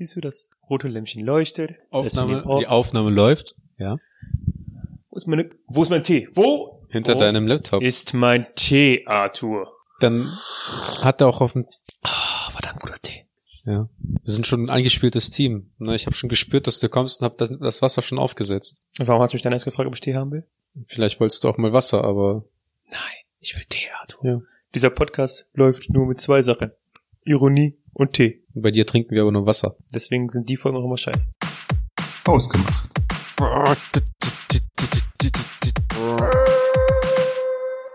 Siehst du, das rote Lämpchen leuchtet. Aufnahme, die Aufnahme läuft. Ja. Wo ist, meine, wo ist mein Tee? Wo? Hinter Wo deinem Laptop. ist mein Tee, Arthur. Dann hat er auch auf dem, Ah, verdammt guter Tee. ja. Wir sind schon ein eingespieltes Team. Ne, Ich habe schon gespürt, dass du kommst und habe das, das Wasser schon aufgesetzt. Und warum hast du mich dann erst gefragt, ob ich Tee haben will? Vielleicht wolltest du auch mal Wasser, aber Nein, ich will Tee, Arthur. Ja. Dieser Podcast läuft nur mit zwei Sachen. Ironie und Tee. Bei dir trinken wir aber nur Wasser. Deswegen sind die Folgen auch immer scheiße. Ausgemacht.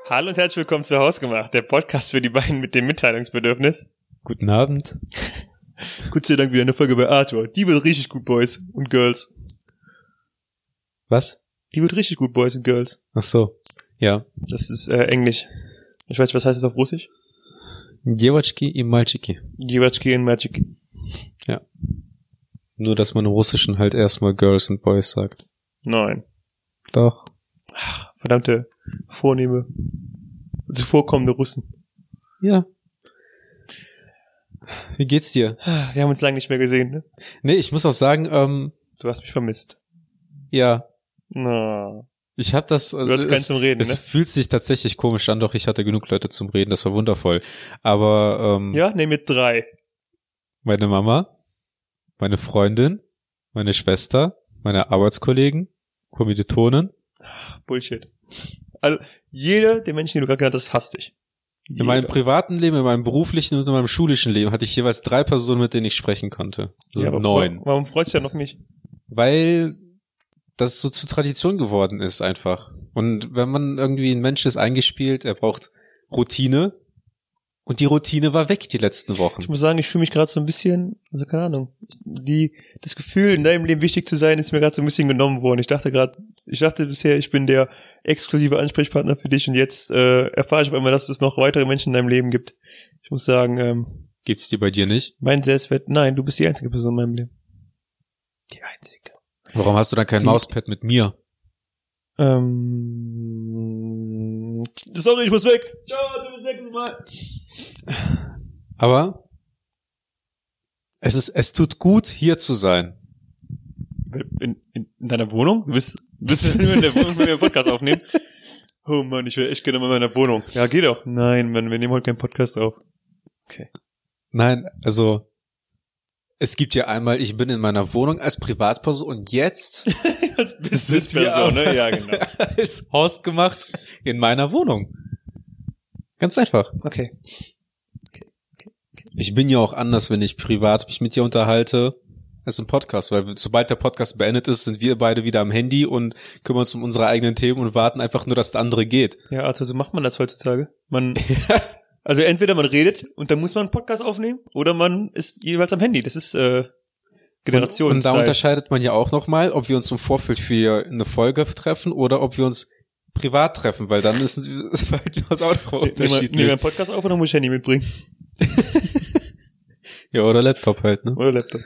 Hallo und herzlich willkommen zu Hausgemacht, der Podcast für die beiden mit dem Mitteilungsbedürfnis. Guten Abend. Gott sei Dank wieder eine Folge bei Arthur. Die wird richtig gut, Boys und Girls. Was? Die wird richtig gut, Boys und Girls. Ach so. Ja. Das ist äh, Englisch. Ich weiß nicht, was heißt das auf Russisch? Девочки и мальчики. Jewatschki und Magic. Nur, dass man im Russischen halt erstmal Girls and Boys sagt. Nein. Doch. Verdammte, vornehme, zuvorkommende Russen. Ja. Wie geht's dir? Wir haben uns lange nicht mehr gesehen, ne? Nee, ich muss auch sagen, ähm, Du hast mich vermisst. ja, Na, ich habe das, also es, zum Reden, es ne? fühlt sich tatsächlich komisch an, doch ich hatte genug Leute zum Reden, das war wundervoll. Aber ähm, Ja, nehm mit drei. meine Mama, meine Freundin, meine Schwester, meine Arbeitskollegen, Kommilitonen. Bullshit. Also, jeder der Menschen, die du gerade genannt hast, hasst dich. In meinem Jeder. privaten Leben, in meinem beruflichen und in meinem schulischen Leben hatte ich jeweils drei Personen, mit denen ich sprechen konnte. Das Ja, sind neun. Warum, warum freust du dich noch nicht? Weil das so zur Tradition geworden ist einfach. Und wenn man irgendwie ein Mensch ist eingespielt, er braucht Routine. Und die Routine war weg die letzten Wochen. Ich muss sagen, ich fühle mich gerade so ein bisschen, also keine Ahnung, die, das Gefühl, in deinem Leben wichtig zu sein, ist mir gerade so ein bisschen genommen worden. Ich dachte gerade, ich dachte bisher, ich bin der exklusive Ansprechpartner für dich und jetzt äh, erfahre ich auf einmal, dass es noch weitere Menschen in deinem Leben gibt. Ich muss sagen, ähm, Gibt's die bei dir nicht? mein Selbstwert, nein, du bist die einzige Person in meinem Leben. Die einzige. Warum hast du dann kein Die- Mauspad mit mir? Ähm, sorry, ich muss weg. Ciao, bis nächstes Mal. Aber es ist, es tut gut, hier zu sein. In, in, in deiner Wohnung? Du bist, du bist nur in der Wohnung, wenn wir einen Podcast aufnehmen. Oh Mann, ich will echt gerne mal in meiner Wohnung. Ja, geh doch. Nein, Mann, wir nehmen heute keinen Podcast auf. Nein, also es gibt ja einmal, ich bin in meiner Wohnung als Privatperson und jetzt Als Businessperson, ne? Ja, genau. ist Haus gemacht in meiner Wohnung. Ganz einfach. Okay. Ich bin ja auch anders, wenn ich privat mich mit dir unterhalte, als im Podcast, weil sobald der Podcast beendet ist, sind wir beide wieder am Handy und kümmern uns um unsere eigenen Themen und warten einfach nur, dass der andere geht. Ja, also so macht man das heutzutage. Man, also entweder man redet und dann muss man einen Podcast aufnehmen oder man ist jeweils am Handy. Das ist äh, Generation. Und da unterscheidet man ja auch nochmal, ob wir uns im Vorfeld für eine Folge treffen oder ob wir uns privat treffen, weil dann ist es das auch noch unterschiedlich. nehmen wir einen Podcast auf oder muss ich Handy mitbringen? Ja, oder Laptop halt, ne? Oder Laptop.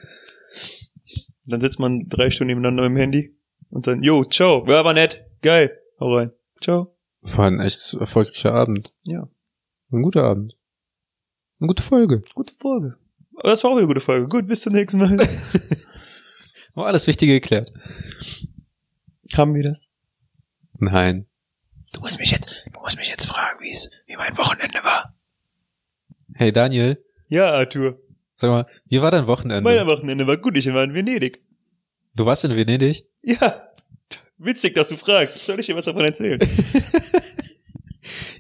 Dann sitzt man drei Stunden nebeneinander im Handy und dann, yo, ciao, ja, war nett, geil, hau rein, ciao. War ein echt erfolgreicher Abend. Ja. Ein guter Abend. Eine gute Folge. Gute Folge. Aber das war auch eine gute Folge. Gut, bis zum nächsten Mal. War alles Wichtige geklärt. Haben wir das? Nein. Du musst mich jetzt, du musst mich jetzt fragen, wie es, wie mein Wochenende war. Hey Daniel, Ja, Arthur. sag mal, wie war dein Wochenende? Mein Wochenende war gut, ich war in Venedig. du warst in Venedig? Ja. Witzig, dass du fragst. Soll ich dir was davon erzählen?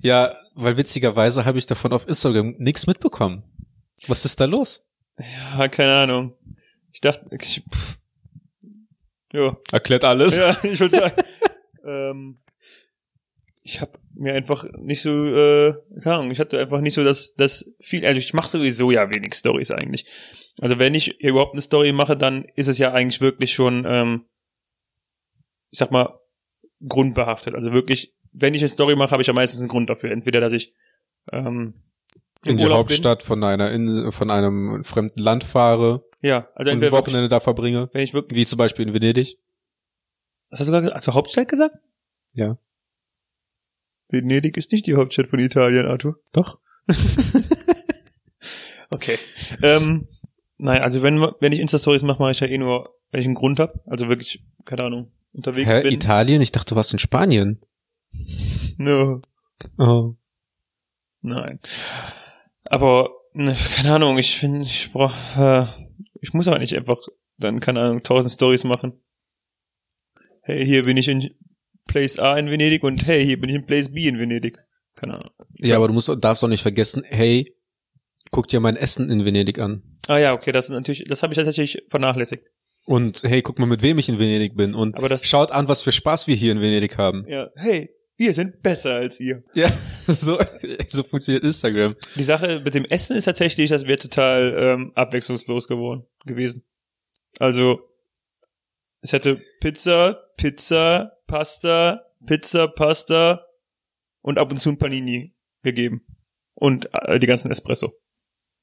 Ja, weil witzigerweise habe ich davon auf Instagram nichts mitbekommen. Was ist da los? ja, keine Ahnung. Ich dachte, ich, pff. ja. Erklärt alles. Ja, ich würde sagen. ähm, ich habe mir einfach nicht so, äh, keine Ahnung, ich hatte einfach nicht so das, das viel, also ich mache sowieso ja wenig Stories eigentlich. Also wenn ich überhaupt eine Story mache, dann ist es ja eigentlich wirklich schon, ähm, ich sag mal, grundbehaftet. Also wirklich, wenn ich eine Story mache, habe ich ja meistens einen Grund dafür. Entweder, dass ich ähm, In die Urlaub Hauptstadt von einer Insel, von einem fremden Land fahre Bin. Ja, also und ein entweder wirklich, Wochenende da verbringe. wenn ich wirklich, Wie zum Beispiel in Venedig. was hast du gerade gesagt? Hast du Hauptstadt gesagt? Ja. Venedig ist nicht die Hauptstadt von Italien, Arthur. Doch. Okay. Ähm, Nein, also wenn, wenn ich Insta-Stories mache, mache ich ja eh nur, wenn ich einen Grund habe. Also wirklich, keine Ahnung, unterwegs Hä, bin. Italien? Ich dachte, du warst in Spanien. No, Oh. nein. Aber, ne, keine Ahnung, ich finde, ich brauch, äh, ich muss aber nicht einfach dann, keine Ahnung, tausend Stories machen. Hey, hier bin ich in Place A in Venedig und hey, hier bin ich in Place B in Venedig. Keine Ahnung. Ja, aber du musst, darfst auch nicht vergessen, hey, guck dir mein Essen in Venedig an. Ah ja, okay, das ist natürlich, das habe ich tatsächlich vernachlässigt. Und hey, guck mal, mit wem ich in Venedig bin. Und Aber das- schaut an, was für Spaß wir hier in Venedig haben. Ja, hey, wir sind besser als ihr. Ja, so, so funktioniert Instagram. Die Sache mit dem Essen ist tatsächlich, das wäre total ähm, abwechslungslos geworden gewesen. Also es hätte Pizza, Pizza, Pasta, Pizza, Pasta und ab und zu ein Panini gegeben und äh, die ganzen Espresso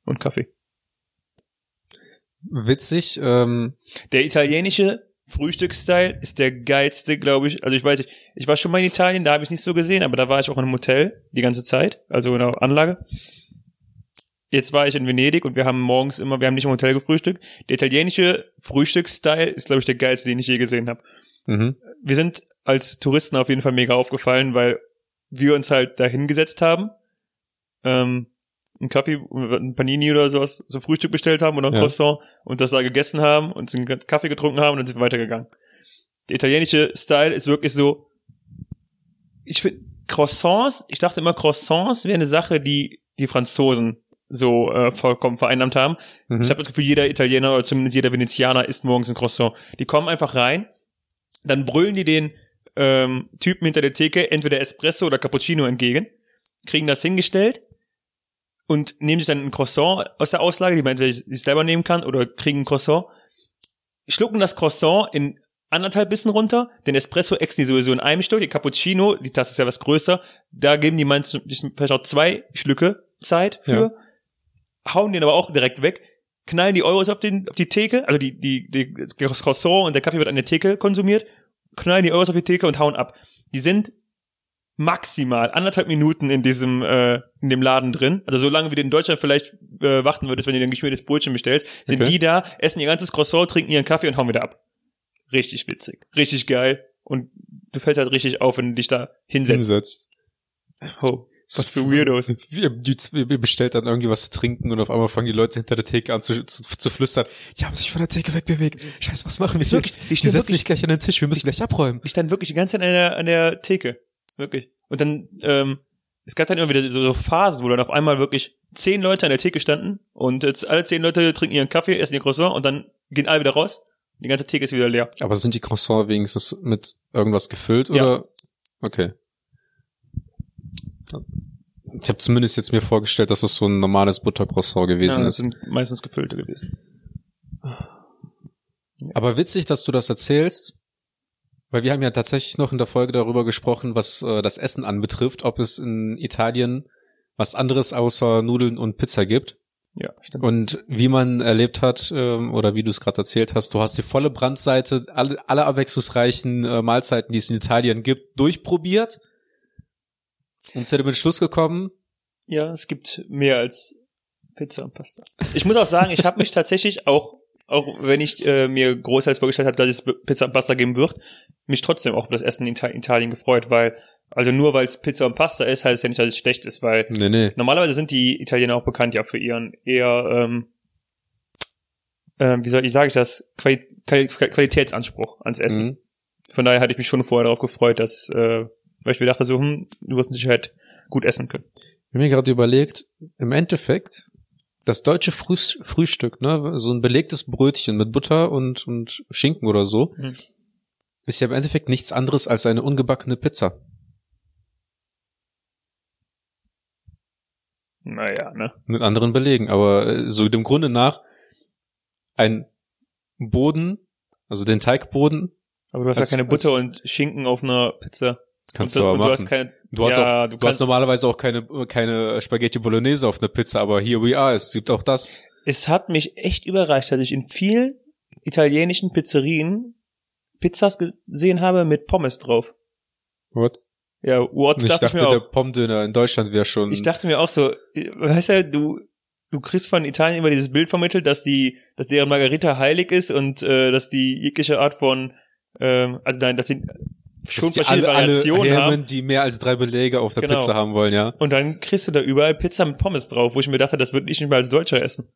und Kaffee. Witzig, ähm, Der italienische Frühstücksstyle ist der geilste, glaube ich. Also ich weiß nicht, ich war schon mal in Italien, da habe ich nicht so gesehen, aber da war ich auch in einem Hotel die ganze Zeit, also in einer Anlage. Jetzt war ich in Venedig und wir haben morgens immer, wir haben nicht im Hotel gefrühstückt. Der italienische Frühstücksstyle ist, glaube ich, der geilste, den ich je gesehen habe. mhm. Wir sind als Touristen auf jeden Fall mega aufgefallen, weil wir uns halt da hingesetzt haben, ähm, einen Kaffee, ein Panini oder sowas zum Frühstück bestellt haben oder ein Ja. Croissant und das da gegessen haben und einen Kaffee getrunken haben und dann sind wir weitergegangen. Der italienische Style ist wirklich so, ich finde Croissants, ich dachte immer Croissants wäre eine Sache, die die Franzosen so äh, vollkommen vereinnahmt haben. Mhm. Ich habe das Gefühl, jeder Italiener oder zumindest jeder Venezianer isst morgens ein Croissant. Die kommen einfach rein, dann brüllen die den ähm, Typen hinter der Theke entweder Espresso oder Cappuccino entgegen, kriegen das hingestellt und nehmen sich dann ein Croissant aus der Auslage, die man entweder sich selber nehmen kann, oder kriegen ein Croissant, schlucken das Croissant in anderthalb Bissen runter, den Espresso exen die sowieso in einem Stück, die Cappuccino, die Tasse ist ja was größer, da geben die manchmal vielleicht auch zwei Schlücke Zeit für, hauen den aber auch direkt weg, knallen die Euros auf, den, auf die Theke, also die, die, die, das Croissant und der Kaffee wird an der Theke konsumiert, knallen die Euros auf die Theke und hauen ab. Die sind maximal anderthalb Minuten in diesem äh, in dem Laden drin. Also so lange wie du in Deutschland vielleicht äh, warten würdest, wenn du dir ein geschmiertes Brötchen bestellst, sind Okay. die da, essen ihr ganzes Croissant, trinken ihren Kaffee und hauen wieder ab. Richtig witzig, richtig geil und du fällst halt richtig auf, wenn du dich da hinsetzt. hinsetzt. Oh, was für Weirdos. Wir bestellt dann irgendwie was zu trinken und auf einmal fangen die Leute hinter der Theke an zu, zu, zu flüstern. Die haben sich von der Theke wegbewegt. Scheiße, was machen wir Wirklich, jetzt? die Die setzen wirklich- sich gleich an den Tisch. Wir müssen gleich abräumen. Ich stand wirklich die ganze Zeit an der, an der Theke. Wirklich. Und dann, ähm, es gab dann immer wieder so, so Phasen, wo dann auf einmal wirklich zehn Leute an der Theke standen und jetzt alle zehn Leute trinken ihren Kaffee, essen ihr Croissant und dann gehen alle wieder raus. Und die ganze Theke ist wieder leer. Aber sind die Croissants wenigstens mit irgendwas gefüllt Ja. oder? Okay. Ich habe zumindest jetzt mir vorgestellt, dass es so ein normales Buttercroissant gewesen Ja, ist. das sind meistens gefüllte gewesen. Aber witzig, dass du das erzählst, weil wir haben ja tatsächlich noch in der Folge darüber gesprochen, was äh, das Essen anbetrifft, ob es in Italien was anderes außer Nudeln und Pizza gibt. Ja, stimmt. Und wie man erlebt hat, ähm, oder wie du es gerade erzählt hast, du hast die volle Brandseite, alle, alle abwechslungsreichen äh, Mahlzeiten, die es in Italien gibt, durchprobiert und zu dem Entschluss gekommen, Ja, es gibt mehr als Pizza und Pasta. Ich muss auch sagen, ich habe mich tatsächlich auch, auch wenn ich äh, mir großteils vorgestellt habe, dass es Pizza und Pasta geben wird, mich trotzdem auch über das Essen in Ita- Italien gefreut, weil, also nur weil es Pizza und Pasta ist, heißt es ja nicht, dass es schlecht ist, weil nee, nee, normalerweise sind die Italiener auch bekannt ja für ihren eher, ähm, ähm, wie soll ich sage ich das, Quali Quali Qualitätsanspruch ans Essen. mhm. Von daher hatte ich mich schon vorher darauf gefreut, dass, äh, weil ich mir dachte so, hm, du wirst mit Sicherheit gut essen können. Ich habe mir gerade überlegt, im Endeffekt, das deutsche Früh Frühstück, ne, so ein belegtes Brötchen mit Butter und, und Schinken oder so, Mhm. ist ja im Endeffekt nichts anderes als eine ungebackene Pizza. Naja, ne? Mit anderen Belegen, aber äh, so dem Grunde nach ein Boden, also den Teigboden, Aber du hast ja keine Butter und Schinken auf einer Pizza. Kannst und, du aber machen. Du hast keine, Du hast, ja, auch, du du, hast normalerweise auch keine, keine Spaghetti Bolognese auf einer Pizza, aber here we are, es gibt auch das. es hat mich echt überrascht, dass ich in vielen italienischen Pizzerien Pizzas gesehen habe mit Pommes drauf. What? Ja, what Ich dachte dachte, ich mir der auch. Pommdöner in Deutschland wäre schon. Ich dachte mir auch so, weißt du, du, du kriegst von Italien immer dieses Bild vermittelt, dass die, dass deren Margarita heilig ist und äh, dass die jegliche Art von, ähm, also nein, dass sie schon verschiedene alle, alle Variationen haben. Herren, die mehr als drei Beläge auf der Genau. Pizza haben wollen, ja. Und dann kriegst du da überall Pizza mit Pommes drauf, wo ich mir dachte, das würde ich nicht mal als Deutscher essen.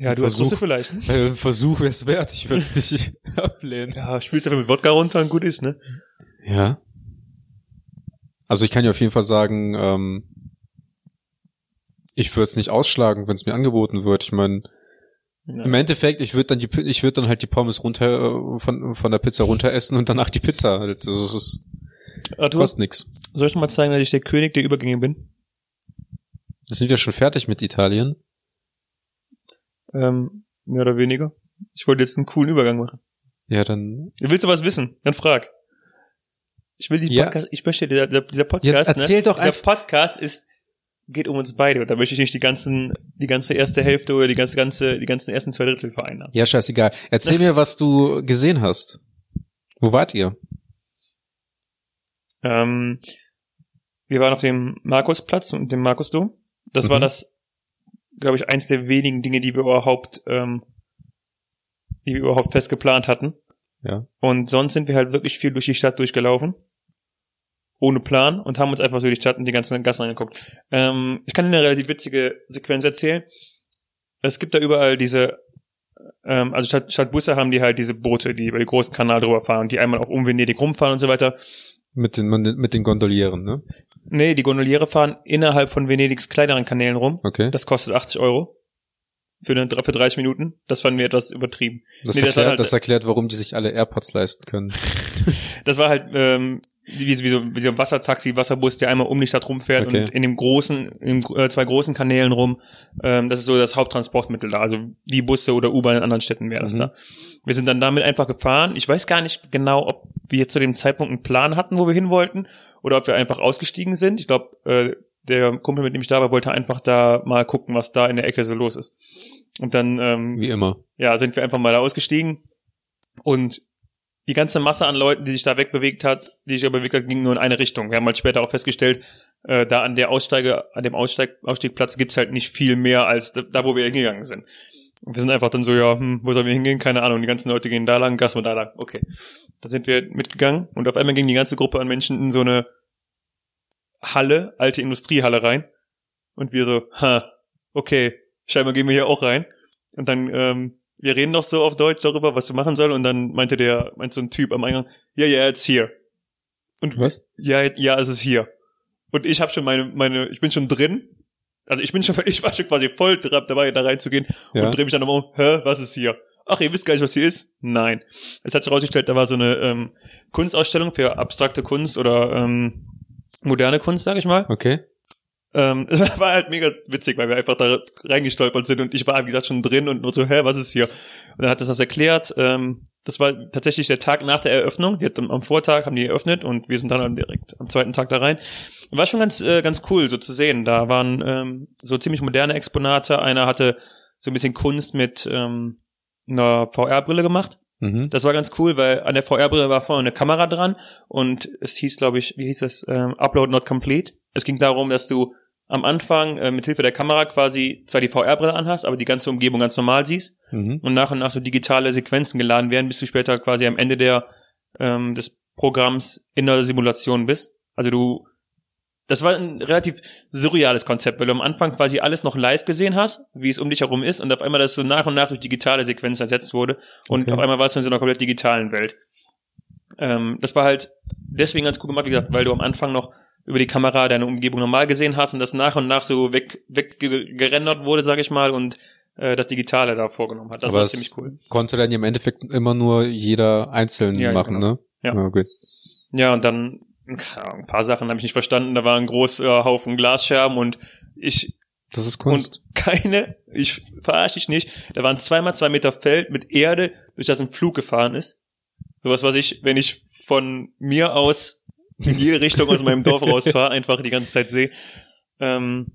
Ja, du hast Versuch. Russe vielleicht. Äh, Versuch wär's wert, ich würde es nicht ablehnen. Ja, spielst einfach mit Wodka runter und gut ist, ne? Ja. Also ich kann dir auf jeden Fall sagen, ähm, ich würde es nicht ausschlagen, wenn es mir angeboten wird. Ich meine, Ja. im Endeffekt, ich würde dann die, ich würde dann halt die Pommes runter äh, von von der Pizza runter essen und danach die Pizza. halt. Das ist, das Arthur, kostet nix. soll ich mal zeigen, dass ich der König der Übergänge bin? Sind wir schon fertig mit Italien? Ähm, mehr oder weniger. Ich wollte jetzt einen coolen Übergang machen. Ja, dann Willst du was wissen? Dann frag. Ich will die Ja. Podcast, ich möchte, dieser, dieser Podcast, Ja, erzähl ne, doch dieser einfach- Podcast ist, geht um uns beide und da möchte ich nicht die ganzen, die ganze erste Hälfte oder die ganze, ganze, die ganzen ersten zwei Drittel vereinnahmen. ja, scheißegal. Erzähl mir, was du gesehen hast. Wo wart ihr? Ähm, wir waren auf dem Markusplatz und dem Markusdom. Das war Mhm. das, glaube ich, eins der wenigen Dinge, die wir überhaupt, ähm, die wir überhaupt fest geplant hatten. Ja. Und sonst sind wir halt wirklich viel durch die Stadt durchgelaufen. Ohne Plan und haben uns einfach so die Stadt und die ganzen Gassen angeguckt. Ähm, ich kann Ihnen eine relativ witzige Sequenz erzählen. Es gibt da überall diese, ähm, also statt, statt Busse haben die halt diese Boote, die über den großen Kanal drüber fahren, die einmal auch um Venedig rumfahren und so weiter. Mit den mit den Gondolieren, ne? Nee, die Gondoliere fahren innerhalb von Venedigs kleineren Kanälen rum. Okay. Das kostet 80 Euro. Für, eine, für 30 Minuten. Das fanden wir etwas übertrieben. Das, Nee, das erklärt, halt- das erklärt, warum die sich alle AirPods leisten können. Das war halt ähm, wie, wie, so, wie so ein Wassertaxi, Wasserbus, der einmal um die Stadt rumfährt Okay. und in dem großen, in äh, zwei großen Kanälen rum. Ähm, das ist so das Haupttransportmittel da. Also wie Busse oder U-Bahn in anderen Städten wäre das Mhm. da. Wir sind dann damit einfach gefahren. Ich weiß gar nicht genau, ob wir zu dem Zeitpunkt einen Plan hatten, wo wir hin wollten, oder ob wir einfach ausgestiegen sind. Ich glaube, äh, der Kumpel, mit dem ich da war, wollte einfach da mal gucken, was da in der Ecke so los ist. Und dann ähm, Wie immer. ja, sind wir einfach mal da ausgestiegen und die ganze Masse an Leuten, die sich da wegbewegt hat, die sich bewegt hat, ging nur in eine Richtung. Wir haben halt später auch festgestellt, äh, da an der Aussteige, an dem Aussteig, Ausstiegplatz gibt's halt nicht viel mehr als da, da, wo wir hingegangen sind. Und wir sind einfach dann so, ja, hm, wo sollen wir hingehen? Keine Ahnung. Die ganzen Leute gehen da lang, Gas und da lang. Okay. Da sind wir mitgegangen und auf einmal ging die ganze Gruppe an Menschen in so eine Halle, alte Industriehalle rein. Und wir so, ha, okay, scheinbar gehen wir hier auch rein. Und dann, ähm, wir reden noch so auf Deutsch darüber, was wir machen sollen. Und dann meinte der, meinte so ein Typ am Eingang, ja, ja, it's here. Und Was? ja, ja, es ist hier. Und ich habe schon meine, meine, ich bin schon drin. Also ich bin schon, ich war schon quasi voll dabei, da reinzugehen Ja. und drehe mich dann um, hä, was ist hier? Ach, ihr wisst gar nicht, was hier ist? Nein. Es hat sich herausgestellt, da war so eine ähm, Kunstausstellung für abstrakte Kunst oder ähm, moderne Kunst, sag ich mal. Okay. Ähm, es war halt mega witzig, weil wir einfach da reingestolpert sind und ich war, wie gesagt, schon drin und nur so, hä, was ist hier? Und dann hat das das erklärt. Ähm, das war tatsächlich der Tag nach der Eröffnung. Die hat am, am Vortag haben die eröffnet und wir sind dann direkt am zweiten Tag da rein. War schon ganz, äh, ganz cool, so zu sehen. Da waren ähm, so ziemlich moderne Exponate. Einer hatte so ein bisschen Kunst mit ähm, einer VR-Brille gemacht. Mhm. Das war ganz cool, weil an der VR-Brille war vorne eine Kamera dran und es hieß, glaube ich, wie hieß das, ähm, Upload not complete. Es ging darum, dass du am Anfang äh, mit Hilfe der Kamera quasi zwar die VR-Brille anhast, aber die ganze Umgebung ganz normal siehst Mhm. und nach und nach so digitale Sequenzen geladen werden, bis du später quasi am Ende der ähm, des Programms in der Simulation bist. Also du das war ein relativ surreales Konzept, weil du am Anfang quasi alles noch live gesehen hast, wie es um dich herum ist, und auf einmal das so nach und nach durch digitale Sequenzen ersetzt wurde. Und Okay. auf einmal warst du in so einer komplett digitalen Welt. Ähm, das war halt deswegen ganz cool gemacht, wie gesagt, weil du am Anfang noch über die Kamera deine Umgebung normal gesehen hast und das nach und nach so weg, weggerendert wurde, sag ich mal, und äh, das Digitale da vorgenommen hat. Das Aber war ziemlich cool. konnte dann im Endeffekt immer nur jeder einzeln Ja, machen, genau. ne? Ja. ja gut. Ja, und dann ein paar Sachen habe ich nicht verstanden. Da war ein großer Haufen Glasscherben und ich Das ist Kunst. und keine, ich verarsche dich nicht, da waren zweimal zwei Meter Feld mit Erde, durch das ein Flug gefahren ist. Sowas, was ich, wenn ich von mir aus in jede Richtung aus meinem Dorf rausfahre, einfach die ganze Zeit sehe. Ähm,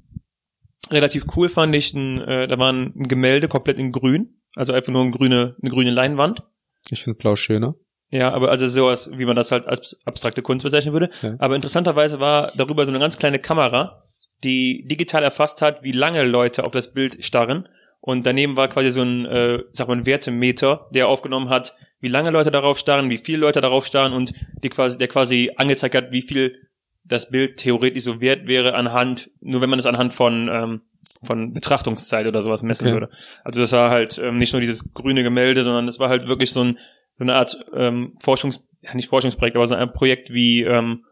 relativ cool fand ich, ein, äh, da war ein, ein Gemälde komplett in grün, also einfach nur eine grüne, eine grüne Leinwand. ich finde blau schöner. Ja, aber also sowas, wie man das halt als abstrakte Kunst bezeichnen würde. Ja. Aber interessanterweise war darüber so eine ganz kleine Kamera, die digital erfasst hat, wie lange Leute auf das Bild starren. Und daneben war quasi so ein, äh, sag mal, ein Wertemeter, der aufgenommen hat, wie lange Leute darauf starren, wie viele Leute darauf starren und die quasi, der quasi angezeigt hat, wie viel das Bild theoretisch so wert wäre anhand, nur wenn man es anhand von, ähm, von Betrachtungszeit oder sowas messen Okay. würde. Also das war halt ähm, nicht nur dieses grüne Gemälde, sondern es war halt wirklich so, ein, so eine Art ähm, Forschungs, ja nicht Forschungsprojekt, aber so ein Projekt wie, ähm,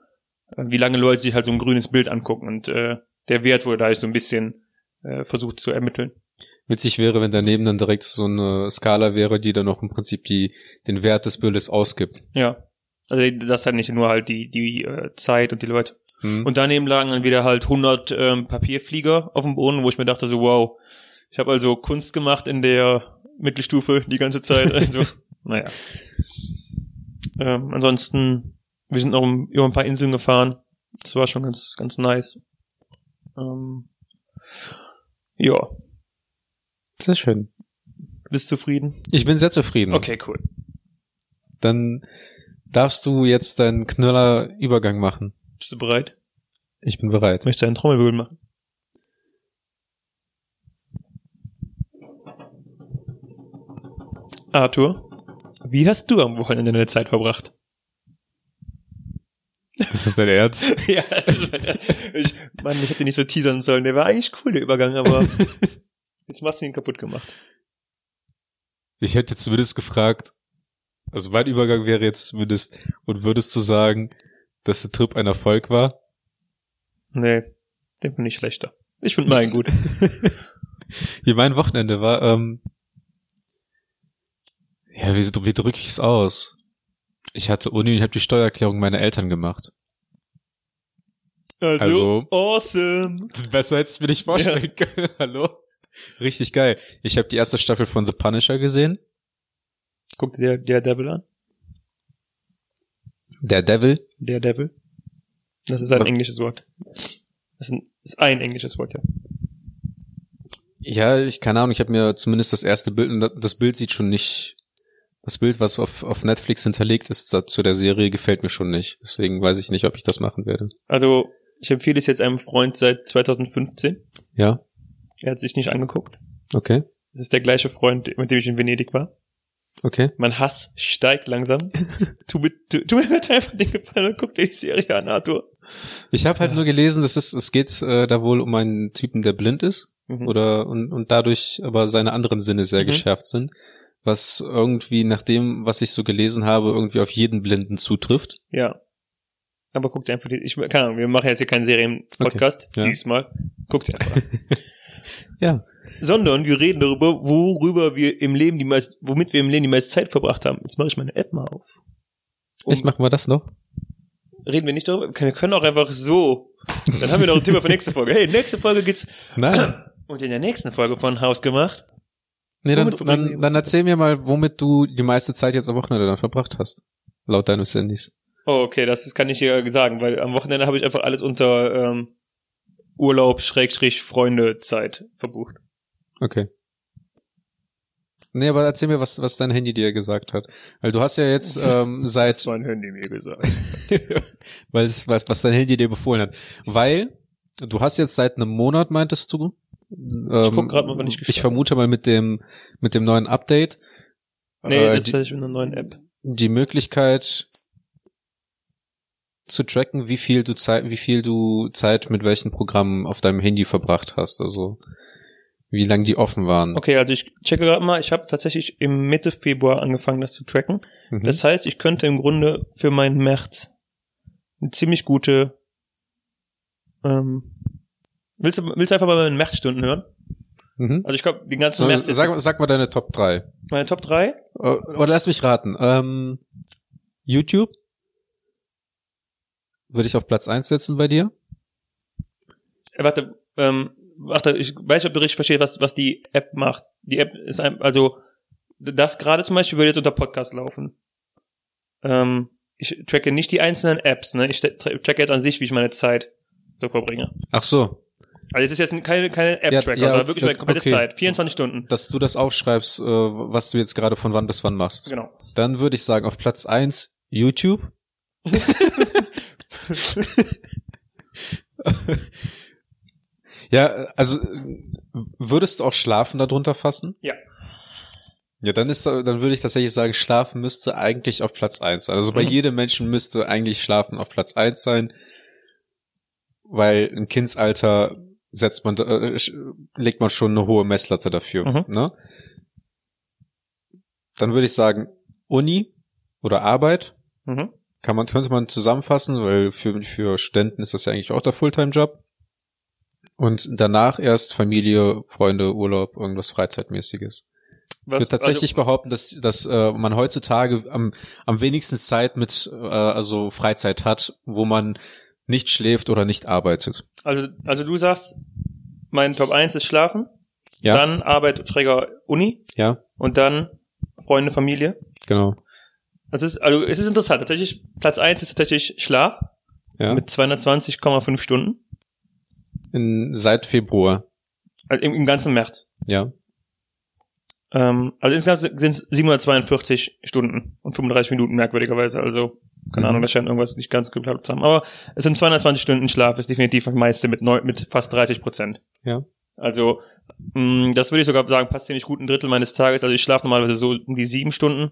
wie lange Leute sich halt so ein grünes Bild angucken und äh, der Wert wurde da halt so ein bisschen äh, versucht zu ermitteln. Witzig wäre, wenn daneben dann direkt so eine Skala wäre, die dann noch im Prinzip die, den Wert des Bildes ausgibt. Ja. Also das hat nicht nur halt die, die äh, Zeit und die Leute. Hm? Und daneben lagen dann wieder halt 100 ähm, Papierflieger auf dem Boden, wo ich mir dachte so, wow, ich habe also Kunst gemacht in der Mittelstufe die ganze Zeit. Also, naja. Ähm, ansonsten, wir sind noch um, über ein paar Inseln gefahren. Das war schon ganz, ganz nice. Ähm, ja, Sehr schön. bist zufrieden? Ich bin sehr zufrieden. Okay, cool. Dann darfst du jetzt deinen Knüller-Übergang machen. Bist du bereit? Ich bin bereit. Möchtest du einen Trommelwirbel machen? Arthur, wie hast du am Wochenende deine Zeit verbracht? Das ist dein Ernst? ja, das war- ich, Mann, ich hätte nicht so teasern sollen. Der war eigentlich cool, der Übergang, aber jetzt machst du ihn kaputt gemacht. Ich hätte jetzt zumindest gefragt, also mein Übergang wäre jetzt zumindest, und würdest du sagen, dass der Trip ein Erfolg war? Nee, den finde ich schlechter. Ich finde meinen gut. Wie mein Wochenende war, ähm, ja, wie, wie drücke ich es aus? Ich hatte Uni und habe die Steuererklärung meiner Eltern gemacht. Also, Also- awesome. Besser hättest du mir nicht vorstellen können. Hallo? Richtig geil. Ich habe die erste Staffel von The Punisher gesehen. Guck dir der, der Devil an. Der Devil. Der Devil. Das ist ein Was? englisches Wort. Das ist ein, ist ein englisches Wort, ja. Ja, ich keine Ahnung, ich habe mir zumindest das erste Bild, und das Bild sieht schon nicht, das Bild, was auf, auf Netflix hinterlegt ist zu der Serie, gefällt mir schon nicht. Deswegen weiß ich nicht, ob ich das machen werde. Also, ich empfehle es jetzt einem Freund seit 2015. Ja, Er hat sich nicht angeguckt. okay, Das ist der gleiche Freund, mit dem ich in Venedig war. okay. Mein Hass steigt langsam. tu, mir, tu, tu mir bitte einfach den Gefallen und guck dir die Serie an, Arthur. Ich habe halt Ja. nur gelesen, dass es, es geht äh, da wohl um einen Typen, der blind ist Mhm. oder und, und dadurch aber seine anderen Sinne sehr Mhm. geschärft sind, was irgendwie nach dem, was ich so gelesen habe, irgendwie auf jeden Blinden zutrifft. Ja. Aber guck dir einfach die, ich, keine Ahnung, wir machen jetzt hier keinen Serien-Podcast. Okay, ja. Diesmal. Guck dir einfach. Ja. Sondern wir reden darüber, worüber wir im Leben die meiste, womit wir im Leben die meiste Zeit verbracht haben. Jetzt mache ich meine App mal auf. Um- Ich machen wir das noch? Reden wir nicht darüber? Wir können auch einfach so. Dann haben wir noch ein Thema für nächste Folge. Hey, nächste Folge geht's. Nein. Und in der nächsten Folge von Haus gemacht. Nee, dann, dann, dann erzähl mir mal, womit du die meiste Zeit jetzt am Wochenende dann verbracht hast. Laut deines Handys. Oh, okay, das, kann ich hier sagen, weil am Wochenende habe ich einfach alles unter ähm, Urlaub, Schrägstrich, Freunde, Zeit verbucht. Okay. Nee, aber erzähl mir, was, was dein Handy dir gesagt hat. Weil du hast ja jetzt ähm, seit, mein Handy mir gesagt. weil es, was, was dein Handy dir befohlen hat. Weil du hast jetzt seit einem Monat, meintest du? Ähm, guck grad mal, wann ich gestartet Ich vermute mal mit dem, mit dem neuen Update. Nee, äh, tatsächlich mit einer neuen App. die Möglichkeit zu tracken, wie viel du Zeit, wie viel du Zeit mit welchen Programmen auf deinem Handy verbracht hast, also wie lange die offen waren. Okay, also ich checke gerade mal, ich habe tatsächlich im Mitte Februar angefangen, das zu tracken. Mhm. Das heißt, ich könnte im Grunde für meinen März eine ziemlich gute ähm, Willst du, willst du einfach mal meine Märzstunden hören? mhm. Also ich glaube, den ganzen März sag, sag mal deine Top 3. meine Top 3. Oder lass mich raten. Ähm, YouTube würde ich auf Platz 1 setzen bei dir. Äh, warte, ähm, warte, ich weiß nicht, ob du richtig verstehst, was, was die App macht. Die App ist ein, also das gerade zum Beispiel würde jetzt unter Podcast laufen. Ähm, ich tracke nicht die einzelnen Apps, ne? Ich tra- tracke jetzt an sich, wie ich meine Zeit so verbringe. Ach so, Also es ist jetzt keine, keine App-Tracker, Ja, ja, sondern wirklich meine komplette okay. Zeit. 24 Stunden. dass du das aufschreibst, äh, was du jetzt gerade von wann bis wann machst. Genau. Dann würde ich sagen, auf Platz 1 YouTube. Ja, also würdest du auch Schlafen darunter fassen? Ja. Ja, dann ist dann würde ich tatsächlich sagen, Schlafen müsste eigentlich auf Platz eins sein. Also bei Mhm. jedem Menschen müsste eigentlich Schlafen auf Platz eins sein, weil im Kindsalter setzt man, äh, legt man schon eine hohe Messlatte dafür. Mhm. Ne? Dann würde ich sagen, Uni oder Arbeit Mhm. Kann man, könnte man zusammenfassen, weil für, für Studenten ist das ja eigentlich auch der Fulltime-Job. Und danach erst Familie, Freunde, Urlaub, irgendwas Freizeitmäßiges. Ich Was, würde tatsächlich behaupten, dass, dass äh, man heutzutage am, am wenigsten Zeit mit äh, also Freizeit hat, wo man nicht schläft oder nicht arbeitet. also, also, also du sagst, mein Top 1 ist Schlafen, Ja, dann Arbeit, Schräger Uni ja, und dann Freunde, Familie. genau. Das ist, also es ist interessant. Tatsächlich, Platz 1 ist tatsächlich Schlaf Ja. mit 220,5 Stunden. In, seit Februar. Also im, im ganzen März. Ja. Ähm, also insgesamt sind es 742 Stunden und 35 Minuten merkwürdigerweise. Also, keine Mhm. Ahnung, das scheint irgendwas nicht ganz geklappt zu haben. Aber es sind 220 Stunden Schlaf, ist definitiv das meiste mit, neun, mit fast 30 Prozent. Ja. Also, mh, das würde ich sogar sagen, passt ziemlich gut ein Drittel meines Tages. Also ich schlafe normalerweise so um die sieben Stunden.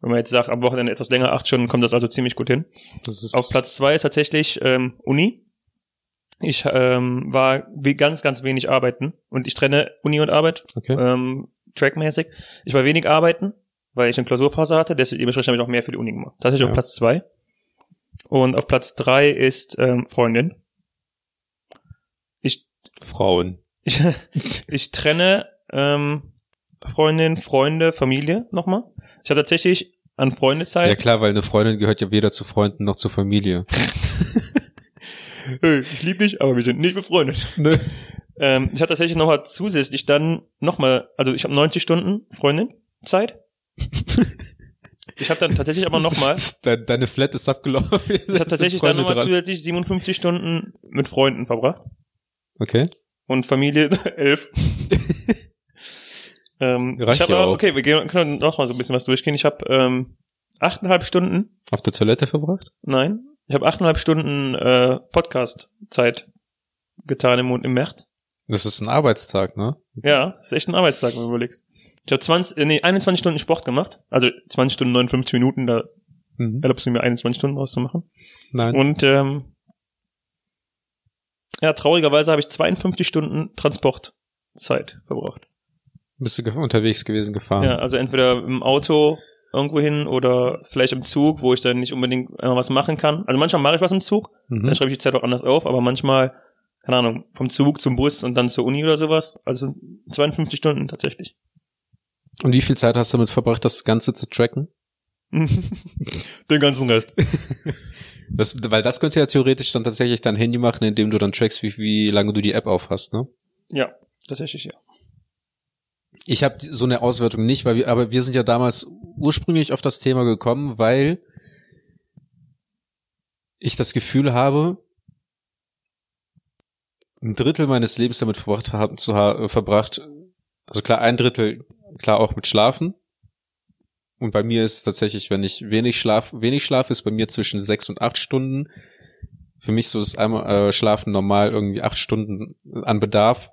Wenn man jetzt sagt, am Wochenende etwas länger, acht Stunden, kommt das also ziemlich gut hin. Das ist Auf Platz zwei ist tatsächlich ähm, Uni. Ich ähm, war wie ganz, ganz wenig arbeiten und ich trenne Uni und Arbeit okay. ähm, trackmäßig. Ich war wenig arbeiten, weil ich eine Klausurphase hatte, deswegen habe ich auch mehr für die Uni gemacht. Tatsächlich Ja. auf Platz zwei. Und auf Platz drei ist ähm, Freundin. Ich, Frauen. ich, ich trenne ähm, Freundin, Freunde, Familie nochmal. Ich habe tatsächlich an Freundezeit. Ja klar, weil eine Freundin gehört ja weder zu Freunden noch zur Familie. Hey, ich liebe dich, aber wir sind nicht befreundet. Ne? Ähm, ich habe tatsächlich nochmal zusätzlich dann nochmal, also ich habe 90 Stunden Freundin Zeit. Ich habe dann tatsächlich aber nochmal, Deine, deine Flat ist abgelaufen. ich habe tatsächlich dann nochmal zusätzlich 57 Stunden mit Freunden verbracht Okay. und Familie 11. ähm, Reicht ich ja aber, auch. okay, wir gehen, können noch mal so ein bisschen was durchgehen. Ich habe ähm, achteinhalb Stunden, Auf der Toilette verbracht? nein, ich habe achteinhalb Stunden äh, Podcast-Zeit getan im, im März. Das ist ein Arbeitstag, ne? Ja, das ist echt ein Arbeitstag, wenn du überlegst. Ich habe 20, äh, nee, 21 Stunden Sport gemacht. Also 20 Stunden 59 Minuten, da Mhm. erlaubst du mir 21 Stunden rauszumachen. Nein. Und ähm, ja, traurigerweise habe ich 52 Stunden Transportzeit verbraucht. Bist du unterwegs gewesen gefahren? Ja, also entweder im Auto irgendwo hin oder vielleicht im Zug, wo ich dann nicht unbedingt äh, was machen kann. Also manchmal mache ich was im Zug, Mhm. dann schreibe ich die Zeit auch anders auf, aber manchmal, keine Ahnung, vom Zug zum Bus und dann zur Uni oder sowas. Also es sind 52 Stunden tatsächlich. Und wie viel Zeit hast du damit verbracht, das Ganze zu tracken? Den ganzen Rest. Das, weil das könnte ja theoretisch dann tatsächlich dein Handy machen, indem du dann trackst, wie, wie lange du die App aufhast, ne? Ja, tatsächlich ja. Ich habe so eine Auswertung nicht, weil wir, aber wir sind ja damals ursprünglich auf das Thema gekommen, weil ich das Gefühl habe, ein Drittel meines Lebens damit verbracht haben zu ha verbracht, also klar ein Drittel klar auch mit Schlafen. Und bei mir ist tatsächlich, wenn ich wenig Schlaf, wenig Schlaf ist bei mir zwischen sechs und acht Stunden. Für mich so ist einmal äh, Schlafen normal irgendwie acht Stunden an Bedarf,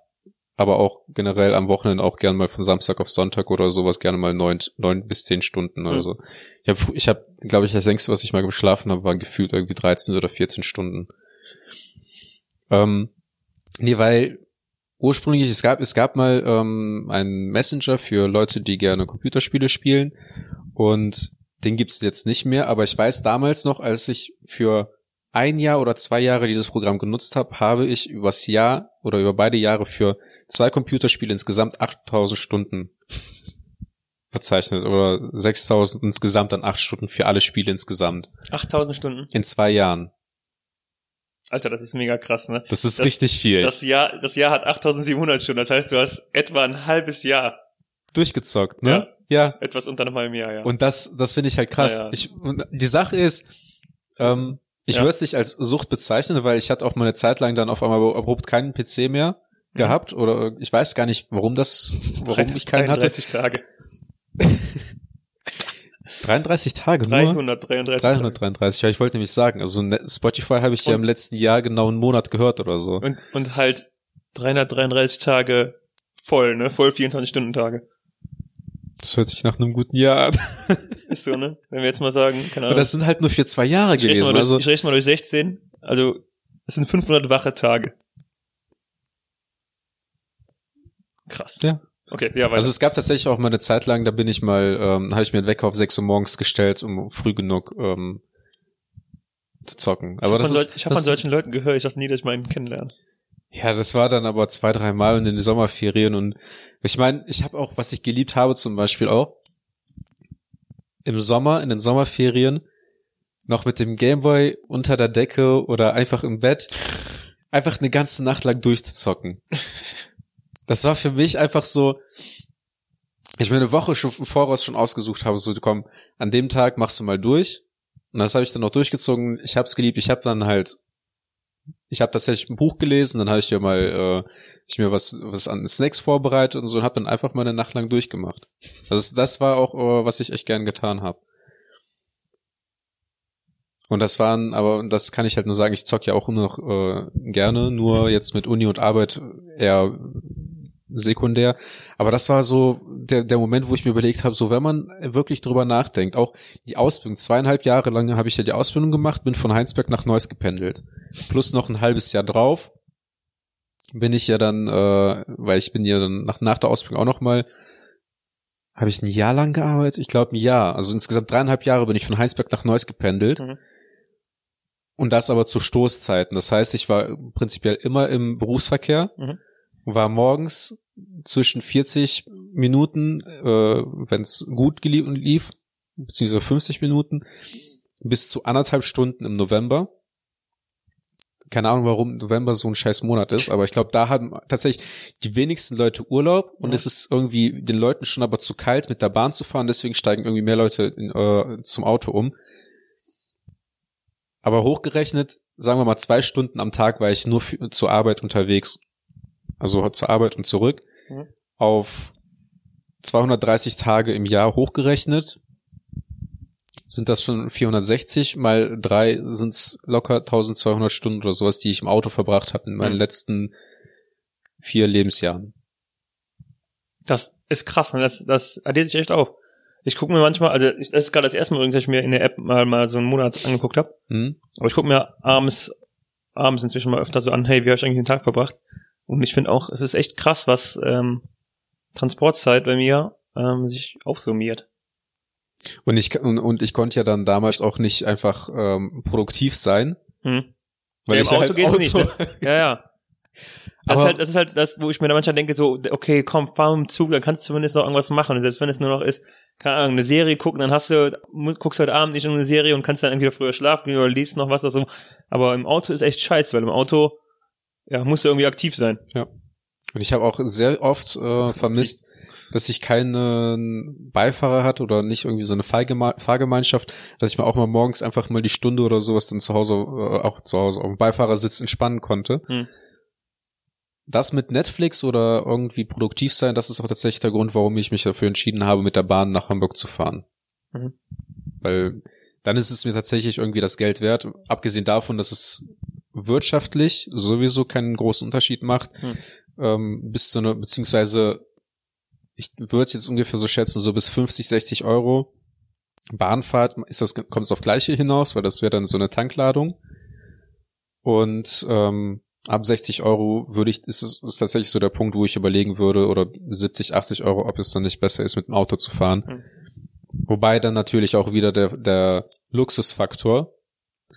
aber auch generell am Wochenende auch gerne mal von Samstag auf Sonntag oder sowas gerne mal neun, neun bis zehn Stunden oder so. Ich habe, ich hab, glaube ich, das längste, was ich mal geschlafen habe, war gefühlt irgendwie 13 oder 14 Stunden. Ähm, nee, weil ursprünglich, es gab, es gab mal ähm, einen Messenger für Leute, die gerne Computerspiele spielen und den gibt's jetzt nicht mehr, aber ich weiß damals noch, als ich für ein Jahr oder zwei Jahre dieses Programm genutzt habe, habe ich übers Jahr oder über beide Jahre für zwei Computerspiele insgesamt 8000 Stunden verzeichnet oder 6000 insgesamt an acht Stunden für alle Spiele insgesamt 8000 Stunden. in zwei Jahren. Alter, das ist mega krass, ne? Das ist Das- richtig viel. Das Jahr, das Jahr hat 8700 Stunden. Das heißt, du hast etwa ein halbes Jahr. Durchgezockt, ne? Ja. Etwas unter einem halben Jahr, ja. Und das, das finde ich halt krass. Ja, ja. Ich, und die Sache ist, ähm, ich Ja. würde es nicht als Sucht bezeichnen, weil ich hatte auch mal eine Zeit lang dann auf einmal abrupt keinen PC mehr Mhm. gehabt oder ich weiß gar nicht, warum das, warum ich keinen hatte. 33 Tage. 33 Tage nur. 333 Tage. 333, ja, ich wollte nämlich sagen, also ne- Spotify habe ich ja Und- im letzten Jahr genau einen Monat gehört oder so. Und, und halt 333 Tage voll, ne? Voll 24-Stunden-Tage. Das hört sich nach einem guten Jahr an. Ist so, ne? Wenn wir jetzt mal sagen, keine Aber Ahnung. das sind halt nur für zwei Jahre ich mal, gewesen. durch, Also, ich rechne mal durch 16. Also, das sind 500 wache Tage. Krass. Ja. Okay, ja, weiter. also es gab tatsächlich auch mal eine Zeit lang, da bin ich mal, ähm, habe ich mir einen Wecker auf 6 Uhr morgens gestellt, um früh genug ähm, zu zocken. Aber ich habe von, hab von solchen Leuten gehört, ich dachte nie, dass ich meinen kennenlerne. Ja, das war dann aber zwei, drei Mal in den Sommerferien und ich meine, ich habe auch, was ich geliebt habe, zum Beispiel auch im Sommer, in den Sommerferien, noch mit dem Gameboy unter der Decke oder einfach im Bett, einfach eine ganze Nacht lang durchzuzocken. Das war für mich einfach so, ich mir eine Woche schon im Voraus schon ausgesucht habe, so komm, an dem Tag machst du mal durch. Und das habe ich dann auch durchgezogen. Ich habe es geliebt. Ich habe dann halt, ich habe tatsächlich ein Buch gelesen, dann habe ich mir mal, äh, ich mir was was an Snacks vorbereitet und so und habe dann einfach mal eine Nacht lang durchgemacht. Also das war auch, äh, was ich echt gern getan habe. Und das waren, aber das kann ich halt nur sagen, ich zock ja auch immer noch äh, gerne, nur jetzt mit Uni und Arbeit eher sekundär. Aber das war so der, der Moment, wo ich mir überlegt habe, so wenn man wirklich drüber nachdenkt, auch die Ausbildung, zweieinhalb Jahre lang habe ich ja die Ausbildung gemacht, bin von Heinsberg nach Neuss gependelt. Plus noch ein halbes Jahr drauf bin ich ja dann, äh, weil ich bin ja dann nach, nach der Ausbildung auch noch mal, habe ich ein Jahr lang gearbeitet? Ich glaube ein Jahr. Also insgesamt dreieinhalb Jahre bin ich von Heinsberg nach Neuss gependelt. Mhm. Und das aber zu Stoßzeiten. Das heißt, ich war prinzipiell immer im Berufsverkehr, Mhm. War morgens zwischen 40 Minuten, äh, wenn es gut gelie- lief, beziehungsweise 50 Minuten, bis zu anderthalb Stunden im November. Keine Ahnung, warum November so ein scheiß Monat ist, aber ich glaube, da haben tatsächlich die wenigsten Leute Urlaub und Ja. es ist irgendwie den Leuten schon aber zu kalt, mit der Bahn zu fahren, deswegen steigen irgendwie mehr Leute in, äh, zum Auto um. Aber hochgerechnet, sagen wir mal zwei Stunden am Tag war ich nur für, zur Arbeit unterwegs. Also zur Arbeit und zurück. Mhm. Auf 230 Tage im Jahr hochgerechnet sind das schon 460 mal drei sind es locker 1200 Stunden oder sowas, die ich im Auto verbracht habe in meinen Mhm. letzten vier Lebensjahren. Das ist krass, ne? das, das addiert sich echt auf. Ich gucke mir manchmal, also ich, das ist gerade das erste Mal, dass ich mir in der App mal, mal so einen Monat angeguckt habe. Hm? Aber ich gucke mir abends, abends inzwischen mal öfter so an, hey, wie habe ich eigentlich den Tag verbracht? Und ich finde auch, es ist echt krass, was ähm, Transportzeit bei mir ähm, sich aufsummiert. Und ich und, und ich konnte ja dann damals auch nicht einfach ähm, produktiv sein, Hm. weil ja, ich im Auto halt geht's Auto, nicht, ne? Ja, ja. Das ist, halt, das ist halt das, wo ich mir da manchmal denke, so, okay, komm, fahr mit dem Zug, dann kannst du zumindest noch irgendwas machen. Und selbst wenn es nur noch ist, keine Ahnung, eine Serie gucken, dann hast du, guckst heute Abend nicht eine Serie und kannst dann entweder früher schlafen oder liest noch was oder so. Aber im Auto ist echt scheiße, weil im Auto, ja, musst du irgendwie aktiv sein. Und ich habe auch sehr oft äh, vermisst, dass ich keinen Beifahrer hatte oder nicht irgendwie so eine Fahrgeme Fahrgemeinschaft, dass ich mir auch mal morgens einfach mal die Stunde oder sowas dann zu Hause, äh, auch zu Hause auf dem Beifahrersitz entspannen konnte. Hm. Das mit Netflix oder irgendwie produktiv sein, das ist auch tatsächlich der Grund, warum ich mich dafür entschieden habe, mit der Bahn nach Hamburg zu fahren. Mhm. Weil dann ist es mir tatsächlich irgendwie das Geld wert, abgesehen davon, dass es wirtschaftlich sowieso keinen großen Unterschied macht, Hm. ähm, bis zu einer, beziehungsweise ich würde jetzt ungefähr so schätzen, so bis 50, 60 Euro. Bahnfahrt ist das, kommt es auf gleiche hinaus, weil das wäre dann so eine Tankladung. Und ähm, ab 60 Euro würde ich, ist es ist tatsächlich so der Punkt, wo ich überlegen würde, oder 70, 80 Euro, ob es dann nicht besser ist, mit dem Auto zu fahren. Mhm. Wobei dann natürlich auch wieder der, der Luxusfaktor.